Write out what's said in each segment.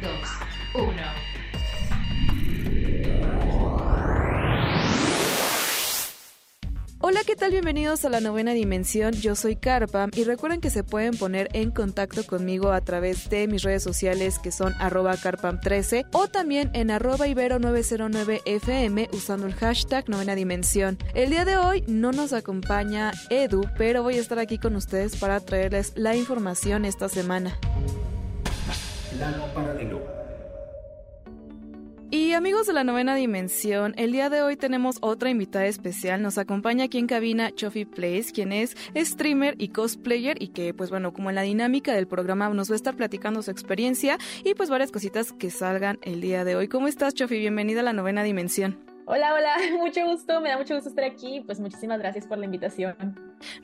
2, 1. Hola, ¿qué tal? Bienvenidos a la novena dimensión. Yo soy Carpam y recuerden que se pueden poner en contacto conmigo a través de mis redes sociales que son arroba carpam13 o también en arroba ibero909fm usando el hashtag novena dimensión. El día de hoy no nos acompaña Edu, pero voy a estar aquí con ustedes para traerles la información esta semana. Y amigos de la novena dimensión, el día de hoy tenemos otra invitada especial. Nos acompaña aquí en cabina Chofi Place, quien es streamer y cosplayer y que, pues bueno, como en la dinámica del programa nos va a estar platicando su experiencia y pues varias cositas que salgan el día de hoy. ¿Cómo estás, Chofi? Bienvenida a la novena dimensión. Hola, hola, mucho gusto, me da mucho gusto estar aquí, pues muchísimas gracias por la invitación.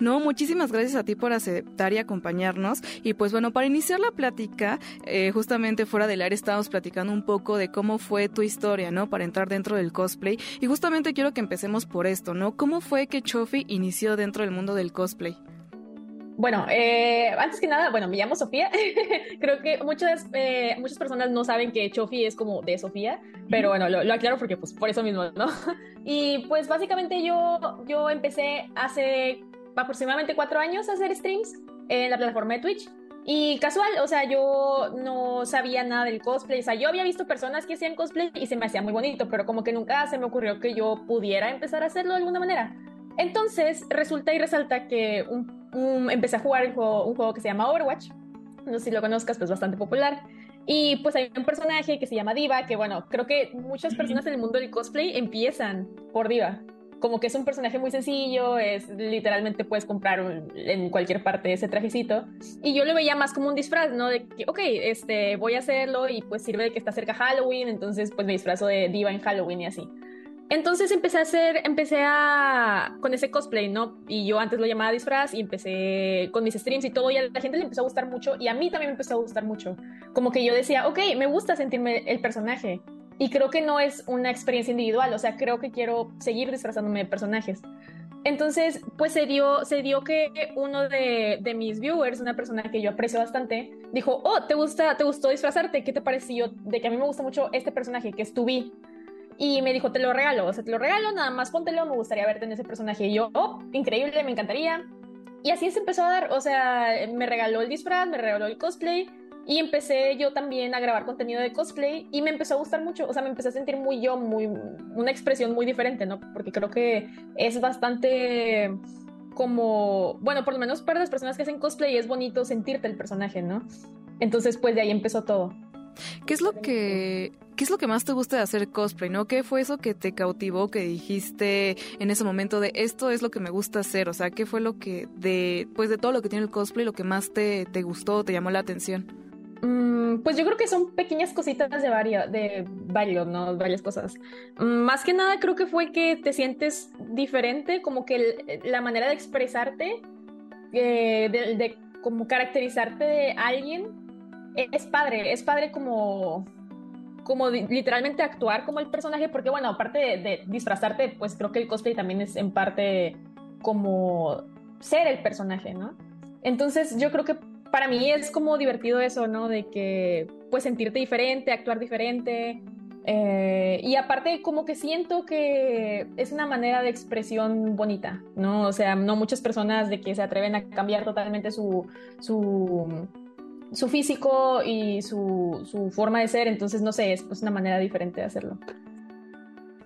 No, muchísimas gracias a ti por aceptar y acompañarnos. Y pues bueno, para iniciar la plática, eh, justamente fuera del área estábamos platicando un poco de cómo fue tu historia, ¿no? Para entrar dentro del cosplay. Y justamente quiero que empecemos por esto, ¿no? ¿Cómo fue que Chofi inició dentro del mundo del cosplay? Bueno, eh, antes que nada, bueno, me llamo Sofía. Creo que muchas, eh, muchas personas no saben que Chofi es como de Sofía, pero bueno, lo, lo, aclaro porque pues por eso mismo, ¿no? Y pues básicamente yo, yo empecé hace aproximadamente cuatro años a hacer streams en la plataforma de Twitch. Y casual, o sea, yo no sabía nada del cosplay. O sea, yo había visto personas que hacían cosplay y se me hacía muy bonito, pero como que nunca se me ocurrió que yo pudiera empezar a hacerlo de alguna manera. Entonces, resulta y resalta que un, un, empecé a jugar juego, un juego que se llama Overwatch. No sé si lo conozcas, pues bastante popular. Y pues hay un personaje que se llama Diva, que bueno, creo que muchas personas en el mundo del cosplay empiezan por Diva. Como que es un personaje muy sencillo, es literalmente puedes comprar un, en cualquier parte ese trajecito. Y yo lo veía más como un disfraz, ¿no? De que, ok, este, voy a hacerlo y pues sirve de que está cerca Halloween, entonces pues me disfrazo de Diva en Halloween y así. Entonces empecé a hacer, empecé a con ese cosplay, ¿no? Y yo antes lo llamaba disfraz y empecé con mis streams y todo y a la gente le empezó a gustar mucho y a mí también me empezó a gustar mucho. Como que yo decía, ok, me gusta sentirme el personaje y creo que no es una experiencia individual, o sea, creo que quiero seguir disfrazándome de personajes. Entonces, pues se dio, se dio que uno de, mis viewers, una persona que yo aprecio bastante, dijo, oh, ¿te, gusta, ¿te gustó disfrazarte? ¿Qué te pareció de que a mí me gusta mucho este personaje, que es Tubi? Y me dijo, te lo regalo, o sea, te lo regalo, nada más póntelo, me gustaría verte en ese personaje. Y yo, oh, increíble, me encantaría. Y así se empezó a dar, o sea, me regaló el disfraz, me regaló el cosplay. Y empecé yo también a grabar contenido de cosplay y me empezó a gustar mucho, o sea, me empecé a sentir muy yo, muy, una expresión muy diferente, ¿no? Porque creo que es bastante como, bueno, por lo menos para las personas que hacen cosplay es bonito sentirte el personaje, ¿no? Entonces, pues de ahí empezó todo. ¿Qué es lo que ¿Qué es lo que más te gusta de hacer cosplay, no? ¿Qué fue eso que te cautivó, que dijiste en ese momento de esto es lo que me gusta hacer? O sea, ¿qué fue lo que de pues de todo lo que tiene el cosplay, lo que más te, te gustó, te llamó la atención? Mm, pues yo creo que son pequeñas cositas de varios, de varios, ¿no? Varias cosas. Mm, más que nada creo que fue que te sientes diferente, como que la manera de expresarte, eh, de, de como caracterizarte de alguien, es padre, es padre como como literalmente actuar como el personaje, porque bueno, aparte de, disfrazarte, pues creo que el cosplay también es en parte como ser el personaje, ¿no? Entonces yo creo que para mí es como divertido eso, ¿no? De que pues sentirte diferente, actuar diferente. Eh, y aparte como que siento que es una manera de expresión bonita, ¿no? O sea, no muchas personas de que se atreven a cambiar totalmente su, su su físico y su, forma de ser, entonces no sé, es pues una manera diferente de hacerlo.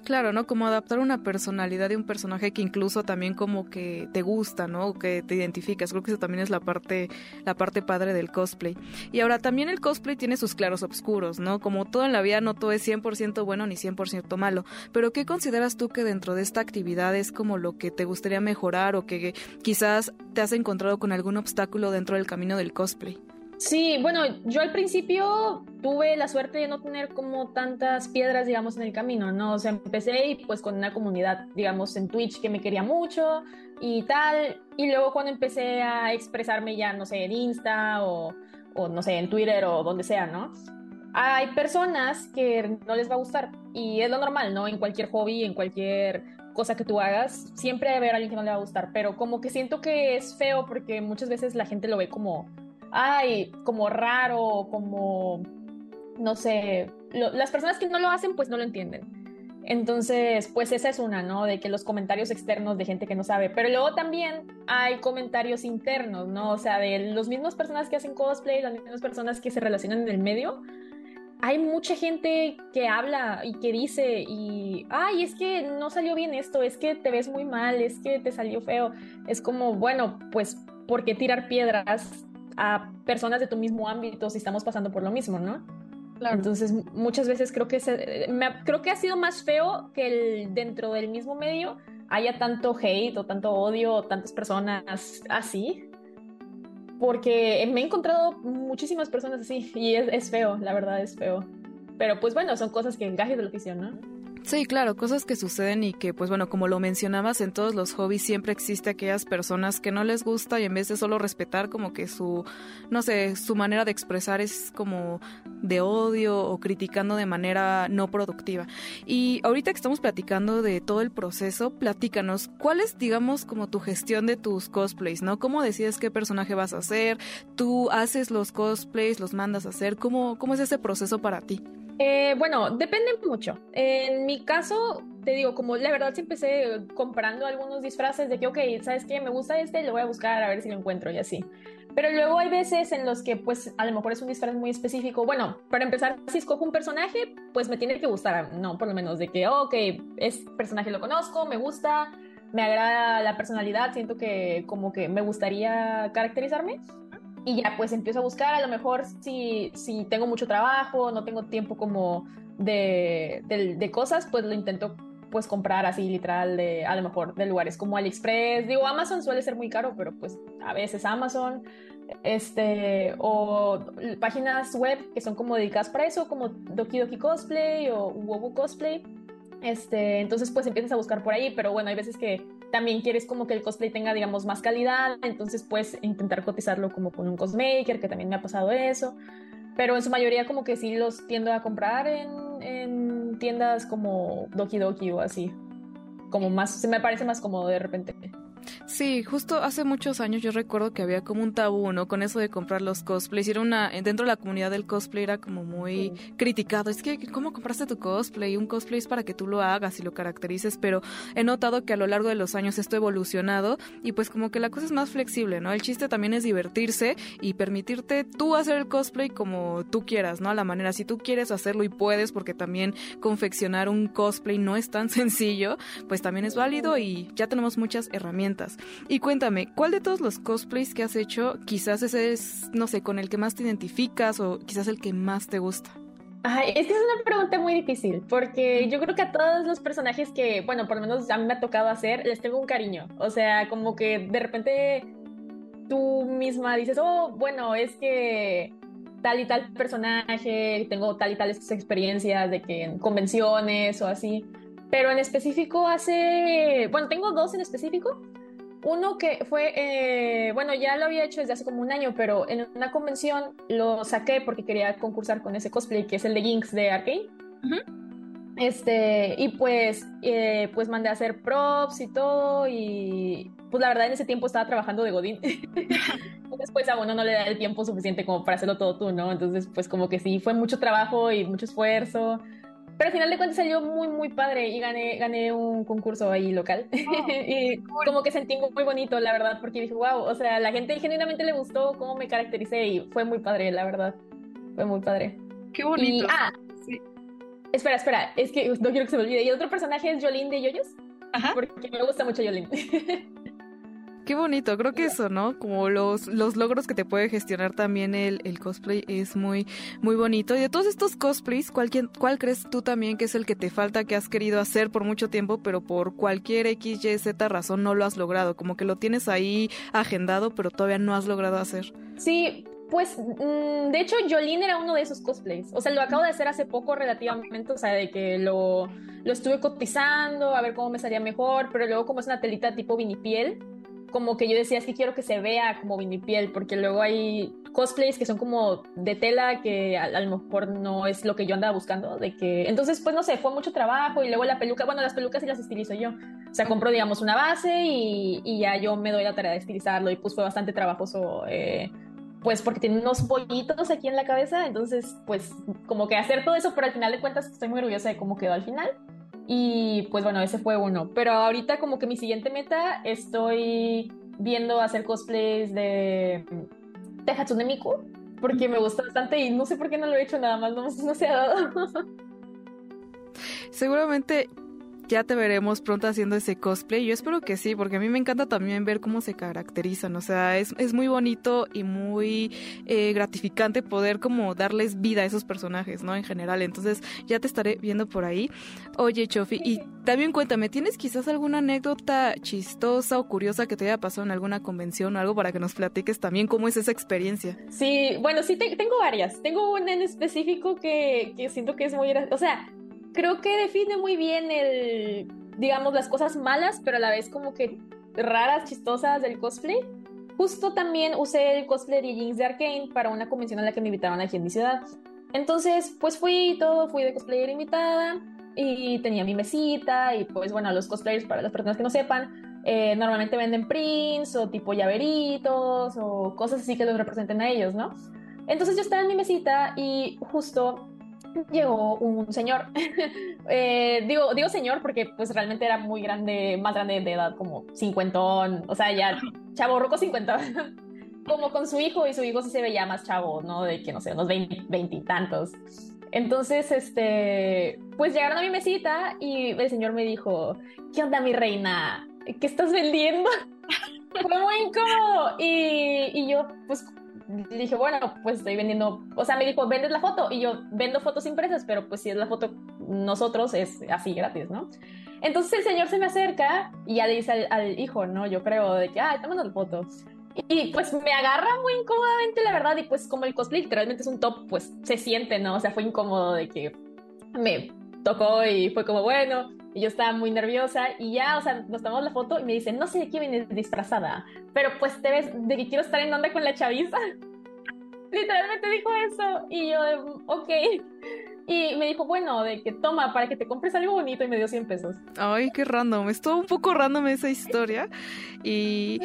Claro, ¿no? Como adaptar una personalidad de un personaje que incluso también como que te gusta, ¿no? Que te identificas. Creo que eso también es la parte, la parte padre del cosplay. Y ahora también el cosplay tiene sus claros oscuros, ¿no? Como todo en la vida no todo es 100% bueno ni 100% malo. Pero ¿qué consideras tú que dentro de esta actividad es como lo que te gustaría mejorar o que quizás te has encontrado con algún obstáculo dentro del camino del cosplay? Sí, bueno, yo al principio tuve la suerte de no tener como tantas piedras, digamos, en el camino, ¿no? O sea, empecé y pues con una comunidad, digamos, en Twitch que me quería mucho y tal, y luego cuando empecé a expresarme ya, no sé, en Insta o, o no sé, en Twitter o donde sea, ¿no? Hay personas que no les va a gustar y es lo normal, ¿no? En cualquier hobby, en cualquier cosa que tú hagas, siempre va a haber alguien que no le va a gustar, pero como que siento que es feo porque muchas veces la gente lo ve como ay, como raro, como, no sé, las personas que no lo hacen pues no lo entienden. Entonces, pues esa es una, ¿no? De que los comentarios externos de gente que no sabe, pero luego también hay comentarios internos, ¿no? O sea, de las mismas personas que hacen cosplay, las mismas personas que se relacionan en el medio, hay mucha gente que habla y que dice y, ay, es que no salió bien esto, es que te ves muy mal, es que te salió feo. Es como, bueno, pues, ¿por qué tirar piedras a personas de tu mismo ámbito si estamos pasando por lo mismo, ¿no? Claro. Entonces, muchas veces creo que, se, creo que ha sido más feo que el, dentro del mismo medio haya tanto hate o tanto odio o tantas personas así. Porque me he encontrado muchísimas personas así y es, es feo, la verdad es feo. Pero pues bueno, son cosas que encajes de la oficina, ¿no? Sí, claro, cosas que suceden y que, pues bueno, como lo mencionabas, en todos los hobbies siempre existe aquellas personas que no les gusta y en vez de solo respetar como que su, no sé, su manera de expresar es como de odio o criticando de manera no productiva. Y ahorita que estamos platicando de todo el proceso, platícanos, ¿cuál es, digamos, como tu gestión de tus cosplays, ¿no? ¿Cómo decides qué personaje vas a hacer? ¿Tú haces los cosplays, los mandas a hacer? ¿Cómo, cómo es ese proceso para ti? Eh, bueno, depende mucho. En mi caso, te digo, como la verdad sí empecé comprando algunos disfraces de que, ok, ¿sabes qué? Me gusta este, lo voy a buscar a ver si lo encuentro y así. Pero luego hay veces en los que, pues, a lo mejor es un disfraz muy específico. Bueno, para empezar, si escojo un personaje, pues me tiene que gustar, no, por lo menos de que, ok, este personaje lo conozco, me gusta, me agrada la personalidad, siento que como que me gustaría caracterizarme y ya pues empiezo a buscar, a lo mejor si, si tengo mucho trabajo, no tengo tiempo como de, de, cosas, pues lo intento pues comprar así literal de a lo mejor de lugares como AliExpress, digo Amazon suele ser muy caro, pero pues a veces Amazon, este, o páginas web que son como dedicadas para eso, como Doki Doki Cosplay o Wobu Cosplay, este, entonces pues empiezas a buscar por ahí, pero bueno, hay veces que también quieres como que el cosplay tenga, digamos, más calidad, entonces puedes intentar cotizarlo como con un cosmaker, que también me ha pasado eso, pero en su mayoría como que sí los tiendo a comprar en, en tiendas como Doki Doki o así, como más, se me parece más cómodo de repente. Sí, justo hace muchos años yo recuerdo que había como un tabú, ¿no? Con eso de comprar los cosplays. Era una, dentro de la comunidad del cosplay era como muy criticado. Es que, ¿cómo compraste tu cosplay? Un cosplay es para que tú lo hagas y lo caracterices, pero he notado que a lo largo de los años esto ha evolucionado y pues como que la cosa es más flexible, ¿no? El chiste también es divertirse y permitirte tú hacer el cosplay como tú quieras, ¿no? A la manera, si tú quieres hacerlo y puedes, porque también confeccionar un cosplay no es tan sencillo, pues también es válido y ya tenemos muchas herramientas y cuéntame, ¿cuál de todos los cosplays que has hecho quizás ese es, no sé, con el que más te identificas o quizás el que más te gusta? Ay, es que es una pregunta muy difícil, porque yo creo que a todos los personajes que, bueno, por lo menos a mí me ha tocado hacer, les tengo un cariño. O sea, como que de repente tú misma dices, oh, bueno, es que tal y tal personaje, tengo tal y tales experiencias de que en convenciones o así. Pero en específico hace, bueno, tengo dos en específico. Uno que fue, eh, bueno, ya lo había hecho desde hace como un año, pero en una convención lo saqué porque quería concursar con ese cosplay, que es el de Jinx de Arcane. Este, y pues, eh, pues mandé a hacer props y todo, y pues la verdad en ese tiempo estaba trabajando de Godín. Después a uno no le da el tiempo suficiente como para hacerlo todo tú, ¿no? Entonces, pues como que sí, fue mucho trabajo y mucho esfuerzo. Pero al final de cuentas salió muy, muy padre y gané, gané un concurso ahí local. Oh, y como que sentí muy bonito, la verdad, porque dije, wow, o sea, la gente genuinamente le gustó cómo me caractericé y fue muy padre, la verdad. Fue muy padre. Qué bonito. ah, sí. Espera, espera, es que no quiero que se me olvide. Y otro personaje es Jolín de Yoyos. Ajá. Porque me gusta mucho Jolín. Qué bonito, creo que eso, ¿no? Como los, los logros que te puede gestionar también el, cosplay es muy, muy bonito. Y de todos estos cosplays, ¿cuál, ¿cuál crees tú también que es el que te falta, que has querido hacer por mucho tiempo, pero por cualquier X, Y, Z razón no lo has logrado? Como que lo tienes ahí agendado, pero todavía no has logrado hacer. Sí, Pues, mm, de hecho, Jolene era uno de esos cosplays. O sea, lo acabo de hacer hace poco relativamente, o sea, de que lo, lo estuve cotizando, a ver cómo me salía mejor, pero luego como es una telita tipo vinipiel, como que yo decía, es que quiero que se vea como vinipiel, porque luego hay cosplays que son como de tela que a, a, lo mejor no es lo que yo andaba buscando, de que entonces pues no sé, fue mucho trabajo y luego la peluca, bueno, las pelucas sí las estilizo yo, o sea, compro digamos una base y, y ya yo me doy la tarea de estilizarlo y pues fue bastante trabajoso. Eh, pues porque tiene unos bollitos aquí en la cabeza, entonces pues como que hacer todo eso, pero al final de cuentas estoy muy orgullosa de cómo quedó al final. Y pues bueno, ese fue uno. Pero ahorita como que mi siguiente meta estoy viendo hacer cosplays de, de Hatsune Miku, porque me gusta bastante y no sé por qué no lo he hecho nada más, no, no se ha dado. Seguramente ya te veremos pronto haciendo ese cosplay. Yo espero que sí, porque a mí me encanta también ver cómo se caracterizan. O sea, es, es muy bonito y muy eh, gratificante poder como darles vida a esos personajes, ¿no? En general. Entonces ya te estaré viendo por ahí. Oye, Chofi, y también cuéntame, ¿tienes quizás alguna anécdota chistosa o curiosa que te haya pasado en alguna convención o algo para que nos platiques también cómo es esa experiencia? Sí, bueno, sí, te, tengo varias. Tengo una en específico que, que siento que es muy... O sea, creo que define muy bien el, digamos, las cosas malas, pero a la vez como que raras, chistosas del cosplay. Justo también usé el cosplay de Jinx de Arkane para una convención a la que me invitaron aquí en mi ciudad. Entonces, pues fui todo, fui de cosplayer invitada y tenía mi mesita y pues bueno, los cosplayers, para las personas que no sepan, eh, normalmente venden prints o tipo llaveritos o cosas así que los representen a ellos, ¿no? Entonces yo estaba en mi mesita y justo llegó un señor. eh, digo, digo señor porque pues realmente era muy grande, más grande de edad, como cincuentón, o sea, ya chavo roco cincuentón, como con su hijo y su hijo sí se veía más chavo, ¿no? De que no sé, unos veintitantos. Entonces, este, pues llegaron a mi mesita y el señor me dijo, ¿qué onda mi reina? ¿Qué estás vendiendo? Fue muy incómodo. Y, y yo, pues dije, bueno, pues estoy vendiendo, o sea, me dijo, vendes la foto y yo vendo fotos impresas, pero pues si es la foto nosotros es así gratis, ¿no? Entonces el señor se me acerca y ya le dice al, al hijo, ¿no? Yo creo de que, ah, tomando la foto. Y pues me agarra muy incómodamente, la verdad, y pues como el cosplay literalmente es un top, pues se siente, ¿no? O sea, fue incómodo de que me tocó y fue como, bueno, y yo estaba muy nerviosa y ya, o sea, nos tomamos la foto y me dice, no sé de qué vienes disfrazada, pero pues te ves de que quiero estar en onda con la chaviza. Literalmente dijo eso y yo, ok. Y me dijo, bueno, de que toma para que te compres algo bonito y me dio 100 pesos. Ay, qué random. Estuvo un poco random esa historia. Y,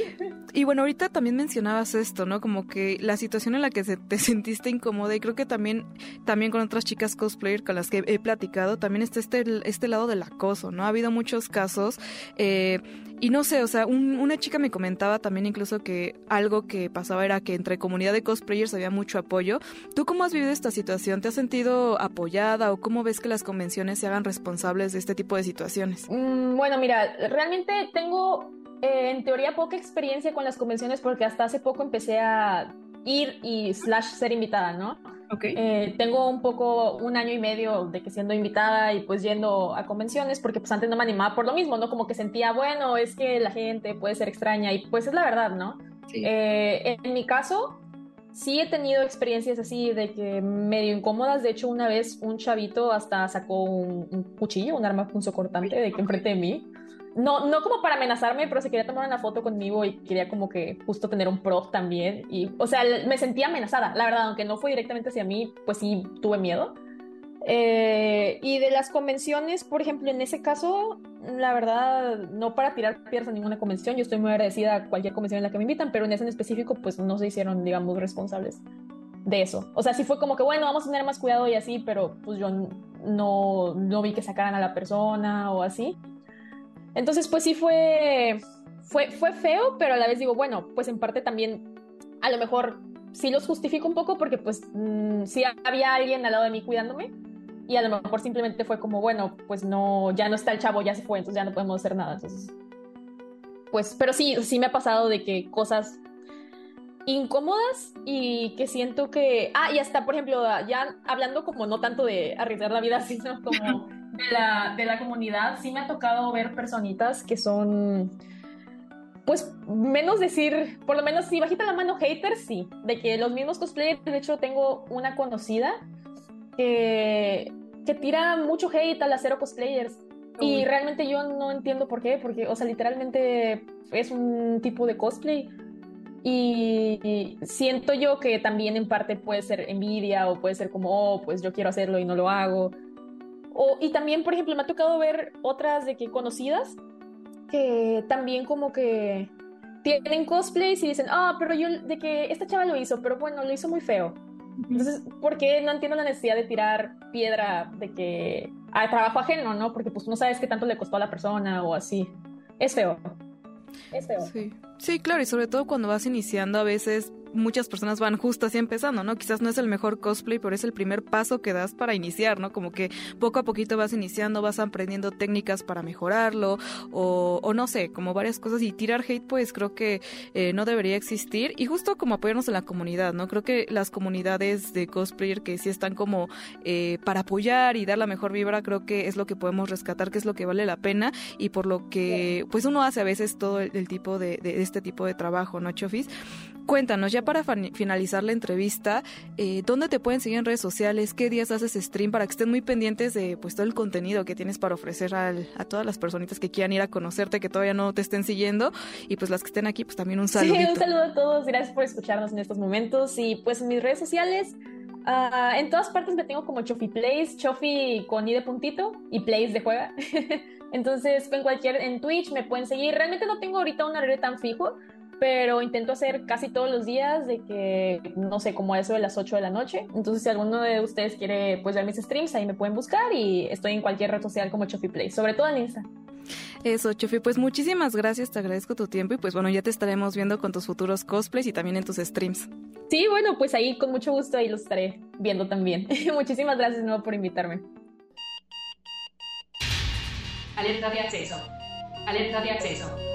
y bueno, ahorita también mencionabas esto, ¿no? Como que la situación en la que se, te sentiste incómoda y creo que también, también con otras chicas cosplayer con las que he platicado, también está este, este lado del acoso, ¿no? Ha habido muchos casos. Eh, y no sé, o sea, un, una chica me comentaba también incluso que algo que pasaba era que entre comunidad de cosplayers había mucho apoyo. ¿Tú cómo has vivido esta situación? ¿Te has sentido apoyada o cómo ves que las convenciones se hagan responsables de este tipo de situaciones? Mm, bueno, mira, realmente tengo eh, en teoría poca experiencia con las convenciones porque hasta hace poco empecé a ir y slash ser invitada, ¿no? Okay. Eh, tengo un poco, un año y medio de que siendo invitada y pues yendo a convenciones, porque pues antes no me animaba por lo mismo, ¿no? Como que sentía, bueno, es que la gente puede ser extraña y pues es la verdad, ¿no? Sí. Eh, en mi caso, sí he tenido experiencias así de que medio incómodas. De hecho, una vez un chavito hasta sacó un, un cuchillo, un arma punzocortante de que enfrente de mí no, no como para amenazarme, pero se quería tomar una foto conmigo y quería como que justo tener un prop también. Y, o sea, me sentía amenazada, la verdad, aunque no fue directamente hacia mí, pues sí tuve miedo. Eh, y de las convenciones, por ejemplo, en ese caso, la verdad, no para tirar piedras a ninguna convención, yo estoy muy agradecida a cualquier convención en la que me invitan, pero en ese en específico, pues no se hicieron, digamos, responsables de eso. O sea, sí fue como que, bueno, vamos a tener más cuidado y así, pero pues yo no, no vi que sacaran a la persona o así. Entonces, pues sí fue, fue, fue feo, pero a la vez digo, bueno, pues en parte también a lo mejor sí los justifico un poco porque pues mmm, sí había alguien al lado de mí cuidándome y a lo mejor simplemente fue como, bueno, pues no, ya no está el chavo, ya se fue, entonces ya no podemos hacer nada. Entonces, pues, pero sí, sí me ha pasado de que cosas incómodas y que siento que, ah, y hasta, por ejemplo, ya hablando como no tanto de arriesgar la vida, sino como de la, de la comunidad, sí me ha tocado ver personitas que son pues menos decir, por lo menos si bajita la mano haters, sí, de que los mismos cosplayers, de hecho tengo una conocida que, que tira mucho hate a las cero cosplayers. Y realmente yo no entiendo por qué, porque, o sea, literalmente es un tipo de cosplay. Y siento yo que también en parte puede ser envidia o puede ser como, oh, pues yo quiero hacerlo y no lo hago. O, y también, por ejemplo, me ha tocado ver otras de que conocidas que también como que tienen cosplays y dicen, ah, pero yo, de que esta chava lo hizo, pero bueno, lo hizo muy feo. Entonces, ¿por qué no entiendo la necesidad de tirar piedra de que a trabajo ajeno, no? Porque pues no sabes qué tanto le costó a la persona o así. Es feo. Es feo. Sí. sí, claro, y sobre todo cuando vas iniciando a veces muchas personas van justo así empezando, ¿no? Quizás no es el mejor cosplay, pero es el primer paso que das para iniciar, ¿no? Como que poco a poquito vas iniciando, vas aprendiendo técnicas para mejorarlo, o, no sé, como varias cosas. Y tirar hate, pues creo que eh, no debería existir. Y justo como apoyarnos en la comunidad, ¿no? Creo que las comunidades de cosplayer que sí están como eh, para apoyar y dar la mejor vibra, creo que es lo que podemos rescatar, que es lo que vale la pena y por lo que, pues uno hace a veces todo el, tipo de, este tipo de trabajo, ¿no, Chofis? Cuéntanos, ya para finalizar la entrevista, eh, ¿dónde te pueden seguir en redes sociales? ¿Qué días haces stream para que estén muy pendientes de pues todo el contenido que tienes para ofrecer al, a todas las personitas que quieran ir a conocerte, que todavía no te estén siguiendo? Y pues las que estén aquí, pues también un saludo. Sí, un saludo a todos. Gracias por escucharnos en estos momentos. Y pues en mis redes sociales, uh, en todas partes me tengo como Chofi Plays, Chofi con i de puntito y Plays de juega. Entonces, en cualquier, en Twitch me pueden seguir. Realmente no tengo ahorita un horario tan fijo, pero intento hacer casi todos los días de que, no sé, como eso de las 8 de la noche. Entonces, si alguno de ustedes quiere pues ver mis streams, ahí me pueden buscar y estoy en cualquier red social como Chofi Play, sobre todo en Insta. Eso, Chofi, pues muchísimas gracias, te agradezco tu tiempo y pues bueno, ya te estaremos viendo con tus futuros cosplays y también en tus streams. Sí, bueno, pues ahí con mucho gusto ahí los estaré viendo también. muchísimas gracias de nuevo por invitarme. Alerta de acceso. Alerta de acceso.